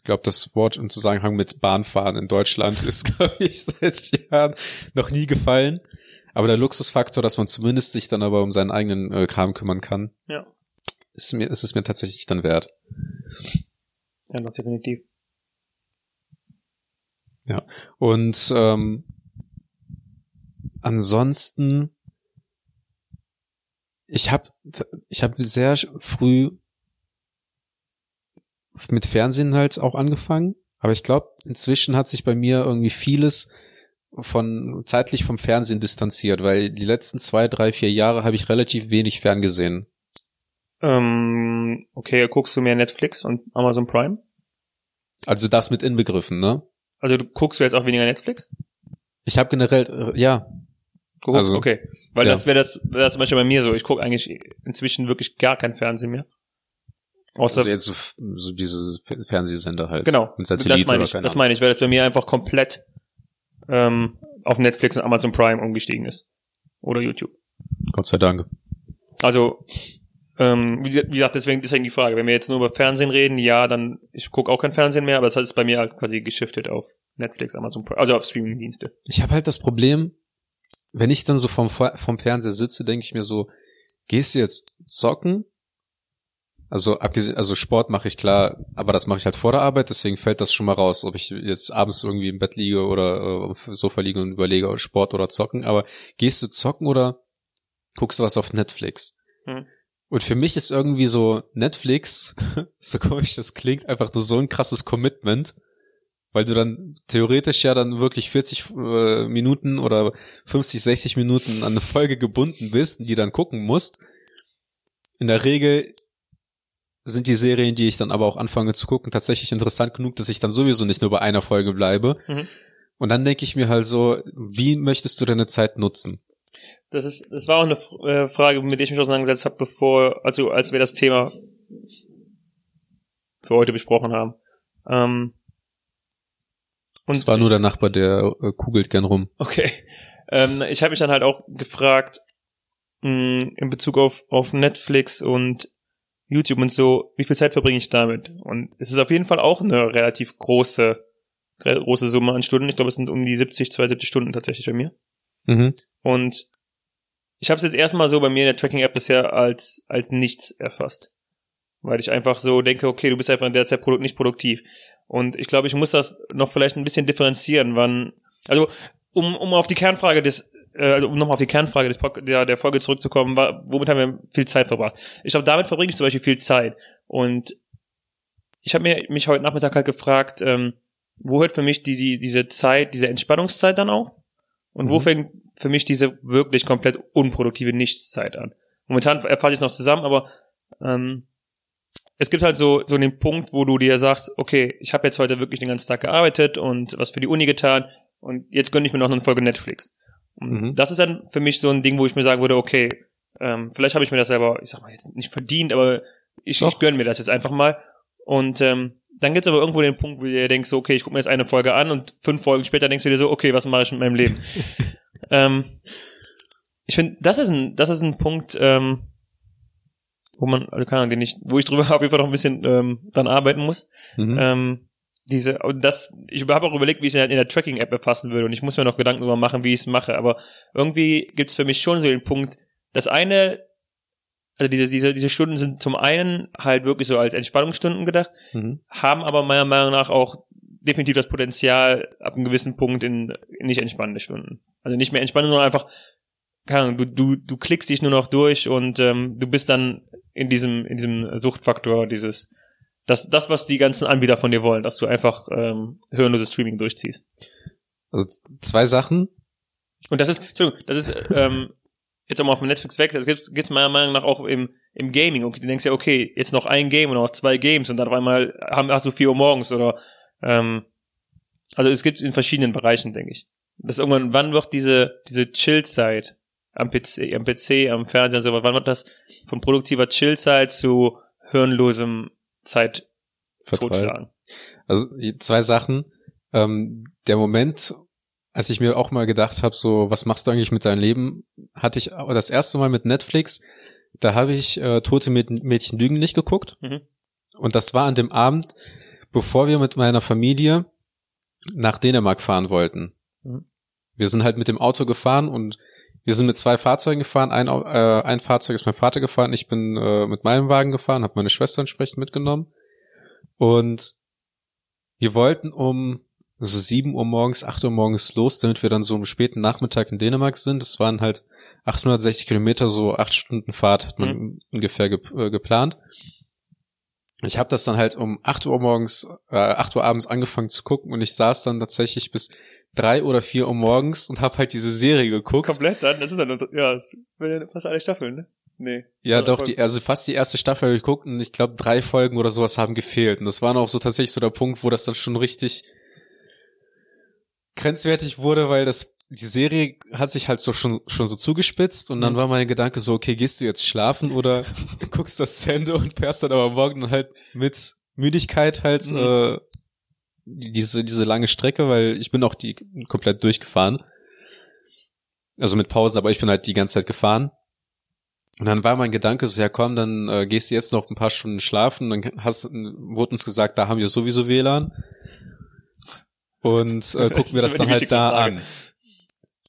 Ich glaube, das Wort im Zusammenhang mit Bahnfahren in Deutschland ist, glaube ich, seit Jahren noch nie gefallen. Aber der Luxusfaktor, dass man zumindest sich dann aber um seinen eigenen äh, Kram kümmern kann, Ja. ist mir, ist es mir tatsächlich dann wert. Ja, doch, definitiv. Und ähm, ansonsten, ich habe ich hab sehr früh mit Fernsehen halt auch angefangen, aber ich glaube, inzwischen hat sich bei mir irgendwie vieles von zeitlich vom Fernsehen distanziert, weil die letzten zwei, drei, vier Jahre habe ich relativ wenig ferngesehen. Ähm, okay, guckst du mehr Netflix und Amazon Prime? Also das mit inbegriffen, ne? Also du guckst du jetzt auch weniger Netflix? Ich habe generell, äh, ja, Geguckt? Also, okay. Weil ja. das wäre das, wär das zum Beispiel bei mir so. Ich gucke eigentlich inzwischen wirklich gar kein Fernsehen mehr. Außer, also jetzt so, so diese Fernsehsender halt. genau. Das Satellit meine oder ich. Das meine ich, weil das bei mir einfach komplett ähm, auf Netflix und Amazon Prime umgestiegen ist. Oder YouTube. Gott sei Dank. Also, ähm, wie gesagt- deswegen, deswegen die Frage. Wenn wir jetzt nur über Fernsehen reden, ja, dann, ich gucke auch kein Fernsehen mehr, aber das ist bei mir halt quasi geschiftet auf Netflix, Amazon Prime, also auf Streaming-Dienste. Ich habe halt das Problem, wenn ich dann so vom, vom Fernseher sitze, denke ich mir so, gehst du jetzt zocken? Also abgesehen, also Sport mache ich klar, aber das mache ich halt vor der Arbeit, deswegen fällt das schon mal raus, ob ich jetzt abends irgendwie im Bett liege oder äh, auf dem Sofa liege und überlege, Sport oder zocken. Aber gehst du zocken oder guckst du was auf Netflix? Hm. Und für mich ist irgendwie so Netflix, so komisch das klingt, einfach so ein krasses Commitment, weil du dann theoretisch ja dann wirklich 40 äh, Minuten oder 50, 60 Minuten an eine Folge gebunden bist, die dann gucken musst. In der Regel sind die Serien, die ich dann aber auch anfange zu gucken, tatsächlich interessant genug, dass ich dann sowieso nicht nur bei einer Folge bleibe. Mhm. Und dann denke ich mir halt so, wie möchtest du deine Zeit nutzen? Das ist, das war auch eine äh, Frage, mit der ich mich auseinandergesetzt habe, bevor, also als wir das Thema für heute besprochen haben. Ähm, und Es war nur der Nachbar, der äh, kugelt gern rum. Okay. Ähm, ich habe mich dann halt auch gefragt, mh, in Bezug auf, auf Netflix und YouTube und so, wie viel Zeit verbringe ich damit? Und es ist auf jeden Fall auch eine relativ große, große Summe an Stunden. Ich glaube, es sind um die 70, 72 Stunden tatsächlich bei mir. Mhm. Und ich habe es jetzt erstmal so bei mir in der Tracking-App bisher als, als nichts erfasst. Weil ich einfach so denke, okay, du bist einfach in der Zeit nicht produktiv. Und ich glaube, ich muss das noch vielleicht ein bisschen differenzieren, wann, also um, um auf die Kernfrage des, äh, also um nochmal auf die Kernfrage des der, der Folge zurückzukommen, war, womit haben wir viel Zeit verbracht? Ich glaube, damit verbringe ich zum Beispiel viel Zeit. Und ich habe mir mich heute Nachmittag halt gefragt, ähm, wo hört für mich die, diese Zeit, diese Entspannungszeit dann auf? Und wo Mhm. fängt für mich diese wirklich komplett unproduktive Nichtszeit an? Momentan erfasse ich es noch zusammen, aber ähm, es gibt halt so, so den Punkt, wo du dir sagst, okay, ich habe jetzt heute wirklich den ganzen Tag gearbeitet und was für die Uni getan und jetzt gönne ich mir noch eine Folge Netflix. Mhm. das ist dann für mich so ein Ding, wo ich mir sagen würde, okay, ähm, vielleicht habe ich mir das selber, ich sag mal jetzt nicht verdient, aber ich, Doch. ich gönne mir das jetzt einfach mal. Und ähm, dann gibt's aber irgendwo den Punkt, wo du dir denkst, so, okay, ich gucke mir jetzt eine Folge an und fünf Folgen später denkst du dir so, okay, was mache ich mit meinem Leben? ähm, ich finde, das ist ein, das ist ein Punkt, ähm, wo man, also keine Ahnung, den ich, wo ich drüber auf jeden Fall noch ein bisschen ähm, dann arbeiten muss. Mhm. Ähm, diese, und das, ich habe auch überlegt, wie ich es in der Tracking-App erfassen würde und ich muss mir noch Gedanken darüber machen, wie ich es mache, aber irgendwie gibt's für mich schon so den Punkt, das eine, also diese, diese, diese Stunden sind zum einen halt wirklich so als Entspannungsstunden gedacht, Mhm. haben aber meiner Meinung nach auch definitiv das Potenzial ab einem gewissen Punkt in, in nicht entspannende Stunden. Also nicht mehr entspannend, sondern einfach, keine Ahnung, du, du, du klickst dich nur noch durch und ähm, du bist dann in diesem, in diesem Suchtfaktor, dieses, das, das, was die ganzen Anbieter von dir wollen, dass du einfach ähm, hörenloses Streaming durchziehst. Also zwei Sachen. Und das ist, Entschuldigung, das ist, ähm, jetzt auch mal von Netflix weg, das gibt's, gibt's meiner Meinung nach auch im, im Gaming. Und du denkst ja, okay, jetzt noch ein Game oder noch zwei Games und dann auf einmal haben, hast du vier Uhr morgens oder, ähm, also es gibt in verschiedenen Bereichen, denke ich. Das irgendwann, wann wird diese, diese Chill-Zeit am PC, am PC, am Fernseher und so, wann wird das von produktiver Chill-Zeit zu hirnlosem Zeit Vertreiben. totschlagen? Also zwei Sachen. Ähm, der Moment, als ich mir auch mal gedacht habe, so, was machst du eigentlich mit deinem Leben, hatte ich das erste Mal mit Netflix, da habe ich äh, Tote Mäd- Mädchen lügen nicht geguckt. Mhm. Und das war an dem Abend, bevor wir mit meiner Familie nach Dänemark fahren wollten. Mhm. Wir sind halt mit dem Auto gefahren und wir sind mit zwei Fahrzeugen gefahren. Ein, äh, ein Fahrzeug ist mein Vater gefahren, ich bin äh, mit meinem Wagen gefahren, habe meine Schwester entsprechend mitgenommen. Und wir wollten um so 7 Uhr morgens, 8 Uhr morgens los, damit wir dann so am späten Nachmittag in Dänemark sind. Das waren halt 860 Kilometer, so acht Stunden Fahrt hat man ungefähr gep äh, geplant. Ich habe das dann halt um 8 Uhr morgens, äh, 8 Uhr abends angefangen zu gucken und ich saß dann tatsächlich bis drei oder vier Uhr morgens und habe halt diese Serie geguckt. Komplett dann? Das ist dann, ja, fast alle Staffeln, ne? Nee. Ja, doch, die, also fast die erste Staffel habe ich geguckt und ich glaube, drei Folgen oder sowas haben gefehlt. Und das war auch so tatsächlich so der Punkt, wo das dann schon richtig grenzwertig wurde, weil das die Serie hat sich halt so schon, schon so zugespitzt und dann Mhm. war mein Gedanke so, okay, gehst du jetzt schlafen oder guckst das zu Ende und fährst dann aber morgen halt mit Müdigkeit halt Mhm. äh, diese, diese lange Strecke, weil ich bin auch die komplett durchgefahren. Also mit Pausen, aber ich bin halt die ganze Zeit gefahren. Und dann war mein Gedanke so, ja komm, dann äh, gehst du jetzt noch ein paar Stunden schlafen, dann hast, wurde uns gesagt, da haben wir sowieso WLAN. Und äh, gucken wir Das das dann halt da wichtigste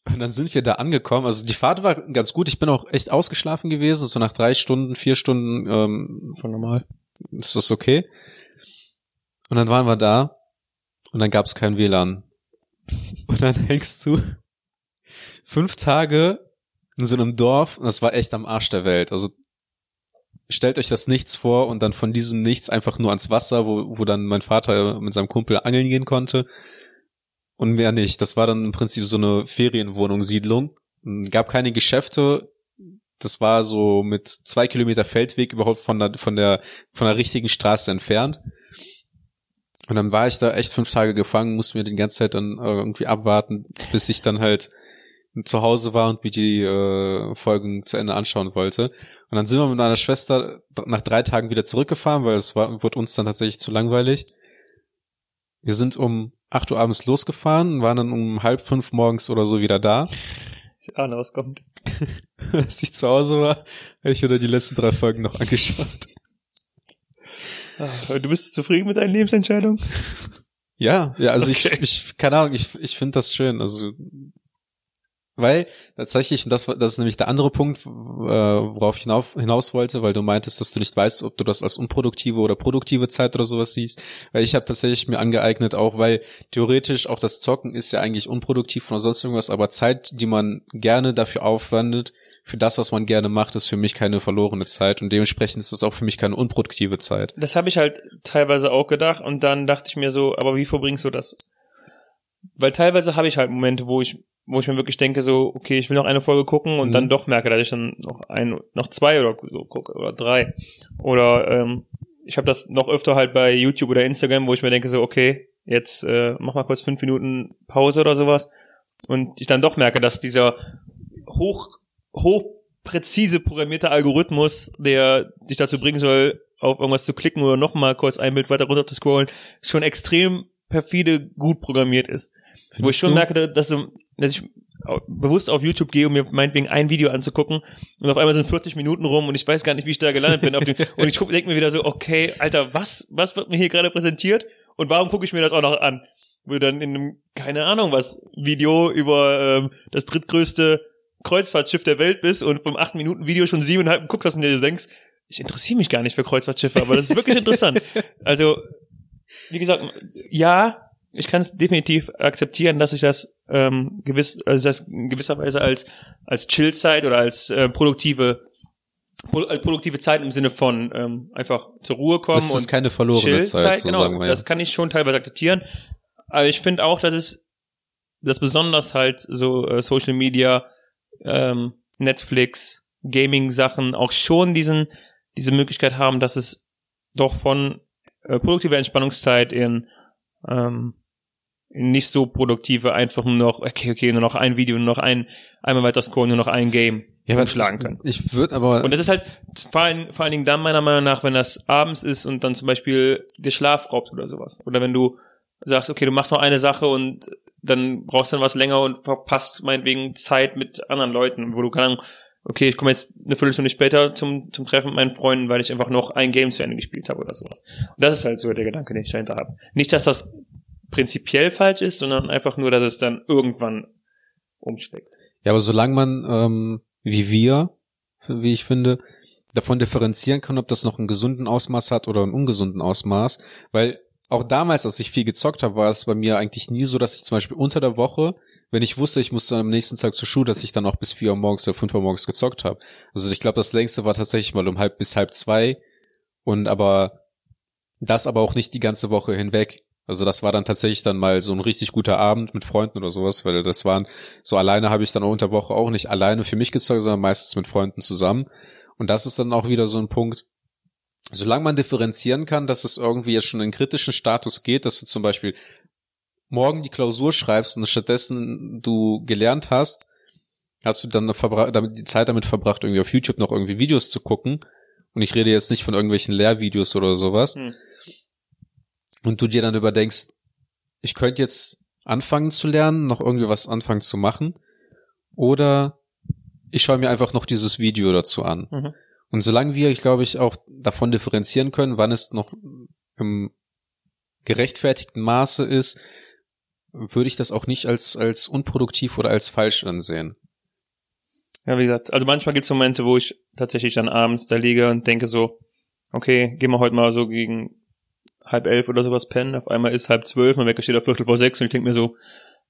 an. Und dann sind wir da angekommen. Also die Fahrt war ganz gut. Ich bin auch echt ausgeschlafen gewesen. So nach drei Stunden, vier Stunden ähm, Von normal. ist das okay. Und dann waren wir da und dann gab es kein WLAN. Und dann hängst du fünf Tage in so einem Dorf und das war echt am Arsch der Welt. Also stellt euch das Nichts vor und dann von diesem Nichts einfach nur ans Wasser, wo, wo dann mein Vater mit seinem Kumpel angeln gehen konnte. Und mehr nicht. Das war dann im Prinzip so eine Ferienwohnung, Siedlung. Gab keine Geschäfte. Das war so mit zwei Kilometer Feldweg überhaupt von der, von der, von der richtigen Straße entfernt. Und dann war ich da echt fünf Tage gefangen, musste mir die ganze Zeit dann äh, irgendwie abwarten, bis ich dann halt zu Hause war und mir die äh, Folgen zu Ende anschauen wollte. Und dann sind wir mit meiner Schwester nach drei Tagen wieder zurückgefahren, weil es war, wurde uns dann tatsächlich zu langweilig. Wir sind um acht Uhr abends losgefahren waren dann um halb fünf morgens oder so wieder da. Ich ahne, was kommt. Als ich zu Hause war, habe ich wieder die letzten drei Folgen noch angeschaut. Ah, Du bist zufrieden mit deinen Lebensentscheidungen? Ja, ja, also Okay. ich, ich, keine Ahnung, ich, ich finde das schön. Also, weil tatsächlich, und das, das ist nämlich der andere Punkt, äh, worauf ich hinauf, hinaus wollte, weil du meintest, dass du nicht weißt, ob du das als unproduktive oder produktive Zeit oder sowas siehst. Weil ich habe tatsächlich mir angeeignet, auch weil theoretisch auch das Zocken ist ja eigentlich unproduktiv oder sonst irgendwas, aber Zeit, die man gerne dafür aufwendet, für das, was man gerne macht, ist für mich keine verlorene Zeit und dementsprechend ist das auch für mich keine unproduktive Zeit. Das habe ich halt teilweise auch gedacht und dann dachte ich mir so, aber wie verbringst du das? Weil teilweise habe ich halt Momente, wo ich, wo ich mir wirklich denke so, okay, ich will noch eine Folge gucken und Mhm. dann doch merke, dass ich dann noch ein, noch zwei oder so gucke oder drei. Oder ähm, ich habe das noch öfter halt bei YouTube oder Instagram, wo ich mir denke so, okay, jetzt äh, mach mal kurz fünf Minuten Pause oder sowas und ich dann doch merke, dass dieser hoch hochpräzise programmierte Algorithmus, der dich dazu bringen soll, auf irgendwas zu klicken oder nochmal kurz ein Bild weiter runter zu scrollen, schon extrem perfide gut programmiert ist. Wo ich Findest schon du? merke, dass, dass ich bewusst auf YouTube gehe, um mir meinetwegen ein Video anzugucken und auf einmal sind 40 Minuten rum und ich weiß gar nicht, wie ich da gelandet bin. Und ich denke mir wieder so, okay, Alter, was, was wird mir hier gerade präsentiert und warum gucke ich mir das auch noch an? Wo dann in einem, keine Ahnung was, Video über ähm, das drittgrößte Kreuzfahrtschiff der Welt bist und vom 8 Minuten Video schon siebeneinhalb guckst hast und dir denkst, ich interessiere mich gar nicht für Kreuzfahrtschiffe, aber das ist wirklich interessant. Also, wie gesagt, ja, ich kann es definitiv akzeptieren, dass ich das ähm, gewiss, also das in gewisser Weise als als Chillzeit oder als äh, produktive pro, als produktive Zeit im Sinne von ähm, einfach zur Ruhe kommen Das ist und keine verlorene Zeit, so genau, sagen wir. das kann ich schon teilweise akzeptieren. Aber ich finde auch, dass es, dass besonders halt so äh, Social Media, ähm, Netflix, Gaming-Sachen auch schon diesen, diese Möglichkeit haben, dass es doch von äh, produktiver Entspannungszeit in, ähm, in nicht so produktive einfach nur noch, okay, okay, nur noch ein Video, nur noch ein, einmal weiter scrollen, nur noch ein Game aber umschlagen können. Ich, ich würde aber Und das ist halt vor allen, vor allen Dingen dann meiner Meinung nach, wenn das abends ist und dann zum Beispiel dir Schlaf raubt oder sowas. Oder wenn du sagst, okay, du machst noch eine Sache und dann brauchst du dann was länger und verpasst meinetwegen Zeit mit anderen Leuten, wo du kann, okay, ich komme jetzt eine Viertelstunde später zum, zum Treffen mit meinen Freunden, weil ich einfach noch ein Game zu Ende gespielt habe oder sowas. Und das ist halt so der Gedanke, den ich dahinter habe. Nicht, dass das prinzipiell falsch ist, sondern einfach nur, dass es dann irgendwann umschlägt. Ja, aber solange man, ähm, wie wir, wie ich finde, davon differenzieren kann, ob das noch einen gesunden Ausmaß hat oder einen ungesunden Ausmaß, weil auch damals, als ich viel gezockt habe, war es bei mir eigentlich nie so, dass ich zum Beispiel unter der Woche, wenn ich wusste, ich musste am nächsten Tag zur Schule, dass ich dann auch bis vier Uhr morgens oder fünf Uhr morgens gezockt habe. Also ich glaube, das längste war tatsächlich mal um halb bis halb zwei und aber das aber auch nicht die ganze Woche hinweg. Also das war dann tatsächlich dann mal so ein richtig guter Abend mit Freunden oder sowas, weil das waren so alleine habe ich dann auch unter Woche auch nicht alleine für mich gezockt, sondern meistens mit Freunden zusammen. Und das ist dann auch wieder so ein Punkt, solange man differenzieren kann, dass es irgendwie jetzt schon in kritischen Status geht, dass du zum Beispiel morgen die Klausur schreibst und stattdessen du gelernt hast, hast du dann damit die Zeit damit verbracht, irgendwie auf YouTube noch irgendwie Videos zu gucken. Und ich rede jetzt nicht von irgendwelchen Lehrvideos oder sowas. Hm. Und du dir dann überdenkst, ich könnte jetzt anfangen zu lernen, noch irgendwie was anfangen zu machen. Oder ich schaue mir einfach noch dieses Video dazu an. Mhm. Und solange wir, ich glaube ich, auch davon differenzieren können, wann es noch im gerechtfertigten Maße ist, würde ich das auch nicht als, als unproduktiv oder als falsch ansehen. Ja, wie gesagt, also manchmal gibt's Momente, wo ich tatsächlich dann abends da liege und denke so, okay, gehen wir heute mal so gegen halb elf oder sowas pennen. Auf einmal ist halb zwölf, mein Wecker steht auf Viertel vor sechs und ich denke mir so,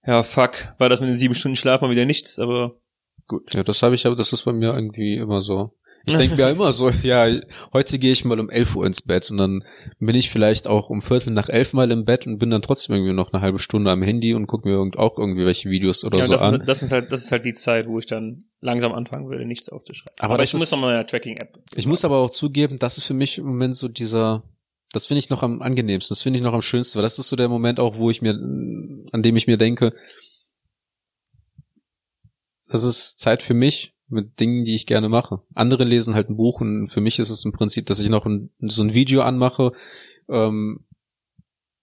ja, fuck, war das mit den sieben Stunden Schlaf mal wieder nichts, aber gut. Ja, das habe ich aber, das ist bei mir irgendwie immer so. Ich denke mir immer so, ja, heute gehe ich mal um 11 Uhr ins Bett und dann bin ich vielleicht auch um Viertel nach elf mal im Bett und bin dann trotzdem irgendwie noch eine halbe Stunde am Handy und gucke mir auch irgendwie welche Videos oder ja, so das, an. das, ist halt, das ist halt die Zeit, wo ich dann langsam anfangen würde, nichts aufzuschreiben. Aber Aber, ich muss ist- noch mal eine Tracking-App. Ich muss aber auch zugeben, das ist für mich im Moment so dieser, das finde ich noch am angenehmsten, das finde ich noch am schönsten, weil das ist so der Moment auch, wo ich mir, an dem ich mir denke, das ist Zeit für mich mit Dingen, die ich gerne mache. Andere lesen halt ein Buch und für mich ist es im Prinzip, dass ich noch ein, so ein Video anmache, ähm,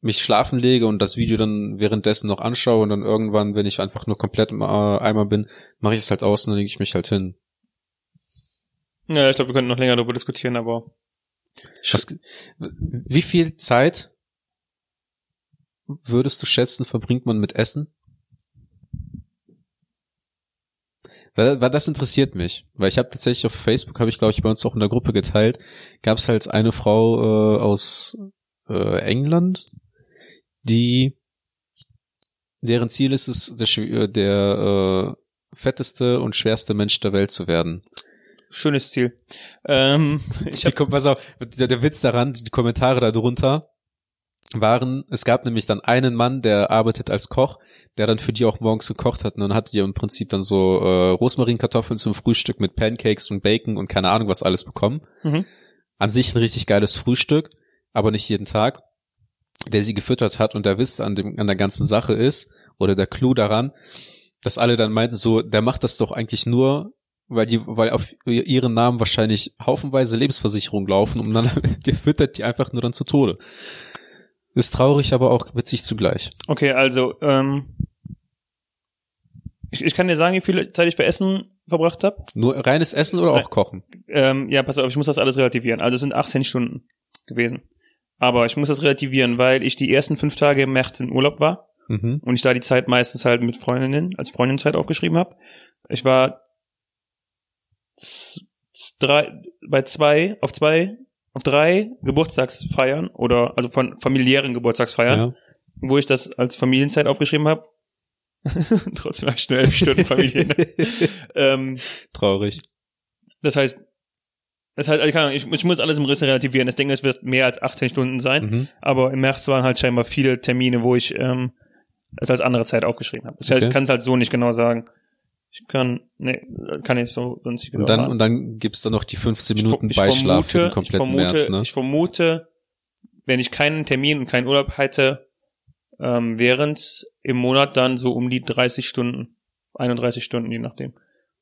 mich schlafen lege und das Video dann währenddessen noch anschaue und dann irgendwann, wenn ich einfach nur komplett im äh, Eimer bin, mache ich es halt aus und dann lege ich mich halt hin. Ja, ich glaube, wir könnten noch länger darüber diskutieren, aber Was, wie viel Zeit würdest du schätzen, verbringt man mit Essen? Weil, das interessiert mich, weil ich habe tatsächlich auf Facebook, habe ich glaube ich bei uns auch in der Gruppe geteilt, gab es halt eine Frau äh, aus äh, England, die deren Ziel ist es, der, äh, der äh, fetteste und schwerste Mensch der Welt zu werden. schönes Ziel. Ähm, ich die, Kom- pass auf, der, der Witz daran, die Kommentare darunter waren, es gab nämlich dann einen Mann, der arbeitet als Koch, der dann für die auch morgens gekocht hat und dann hatte die im Prinzip dann so äh, Rosmarinkartoffeln zum Frühstück mit Pancakes und Bacon und keine Ahnung was alles bekommen. Mhm. An sich ein richtig geiles Frühstück, aber nicht jeden Tag, der sie gefüttert hat und der Witz an dem an der ganzen Sache ist oder der Clou daran, dass alle dann meinten so, der macht das doch eigentlich nur weil die, weil auf ihren Namen wahrscheinlich haufenweise Lebensversicherungen laufen und dann der füttert die einfach nur dann zu Tode. Ist traurig, aber auch witzig zugleich. Okay, also ähm, ich, ich kann dir sagen, wie viel Zeit ich für Essen verbracht habe. Nur reines Essen oder auch Kochen? Ähm, ja, pass auf, ich muss das alles relativieren. Also es sind 18 Stunden gewesen. Aber ich muss das relativieren, weil ich die ersten fünf Tage im März in Urlaub war Mhm. und ich da die Zeit meistens halt mit Freundinnen als Freundinzeit aufgeschrieben habe. Ich war drei, bei zwei, auf zwei, auf drei Geburtstagsfeiern oder also von familiären Geburtstagsfeiern, Ja. wo ich das als Familienzeit aufgeschrieben habe. Trotzdem habe ich nur elf Stunden Familie. Ähm, Traurig. das heißt, das heißt, also ich, ich muss alles im Riss relativieren. Ich denke, es wird mehr als 18 Stunden sein. Mhm. Aber im März waren halt scheinbar viele Termine, wo ich ähm, es als andere Zeit aufgeschrieben habe. Das heißt, Okay. ich kann es halt so nicht genau sagen. Ich kann, nee, kann ich so sonst nicht genau Und dann, und dann gibt's dann noch die 15 Ich ver- Minuten ich Beischlaf für den vermute- kompletten ich vermute, März, ne? Ich vermute, wenn ich keinen Termin und keinen Urlaub hätte, ähm, während im Monat dann so um die 30 Stunden, 31 Stunden, je nachdem.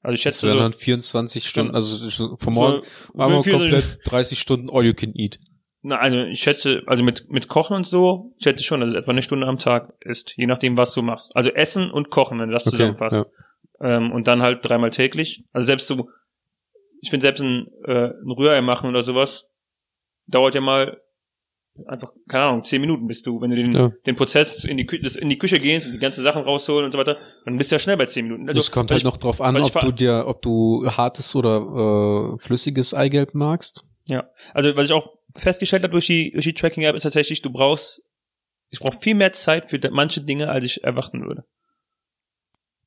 Also ich Das schätze wären so, dann 24 Stunden, also so vom Morgen einmal 44 komplett 30 Stunden all you can eat. Na, also ich schätze, also mit, mit Kochen und so, ich schätze schon, dass es etwa eine Stunde am Tag ist, je nachdem, was du machst. Also Essen und Kochen, wenn du das Okay, zusammenfasst. ja. Ähm, und dann halt dreimal täglich. Also selbst so, ich finde selbst ein, äh, ein Rührei machen oder sowas, dauert ja mal einfach, keine Ahnung, zehn Minuten bist du, wenn du den, Ja. den Prozess in die, Kü das in die Küche gehst und die ganzen Sachen rausholen und so weiter, dann bist du ja schnell bei zehn Minuten. Also, Das kommt halt ich, noch drauf an, ob du dir, ob du hartes oder äh, flüssiges Eigelb magst. Ja, also was ich auch festgestellt habe durch die, durch die Tracking-App ist tatsächlich, du brauchst, ich brauche viel mehr Zeit für manche Dinge, als ich erwarten würde.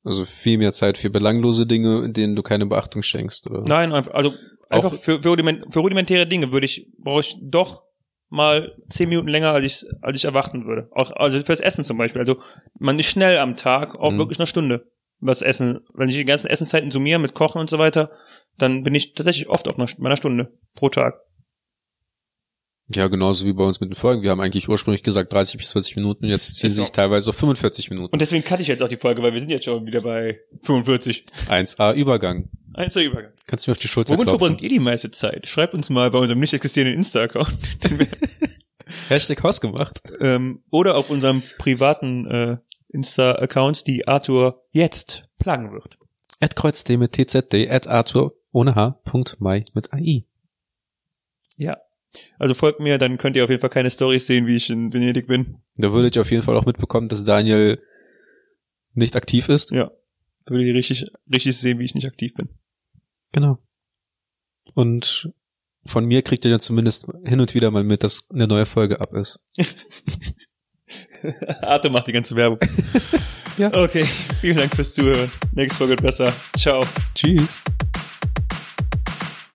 Also viel mehr Zeit für belanglose Dinge, in denen du keine Beachtung schenkst. Oder? Nein, einfach, also einfach für, für, rudiment, für rudimentäre Dinge würde ich, brauche ich doch mal zehn Minuten länger, als ich, als ich erwarten würde. Auch, also fürs Essen zum Beispiel. Also man ist schnell am Tag, auch Mhm. wirklich eine Stunde. Was Essen, wenn ich die ganzen Essenszeiten summiere mit Kochen und so weiter, dann bin ich tatsächlich oft auf einer, bei einer Stunde pro Tag. Ja, genauso wie bei uns mit den Folgen. Wir haben eigentlich ursprünglich gesagt 30 bis 40 Minuten, jetzt ziehen sich teilweise auf 45 Minuten. Und deswegen cutte ich jetzt auch die Folge, weil wir sind jetzt schon wieder bei 45. 1a Übergang. Eins der Übergang. Kannst du mir auf die Schulter Womit klopfen? verbringt ihr die meiste Zeit? Schreibt uns mal bei unserem nicht existierenden Insta-Account. Hashtag Hausgemacht. ähm, oder auf unserem privaten äh, Insta-Accounts, die Arthur jetzt plagen wird. At kreuzd mit tzd, at arthur ohne h, Punkt mai mit ai. Ja. Also folgt mir, dann könnt ihr auf jeden Fall keine Stories sehen, wie ich in Venedig bin. Da würdet ihr auf jeden Fall auch mitbekommen, dass Daniel nicht aktiv ist. Ja. Da würdet ihr richtig, richtig sehen, wie ich nicht aktiv bin. Genau. Und von mir kriegt ihr dann zumindest hin und wieder mal mit, dass eine neue Folge ab ist. Arthur macht die ganze Werbung. Ja. Okay, vielen Dank fürs Zuhören. Nächste Folge wird besser. Ciao. Tschüss.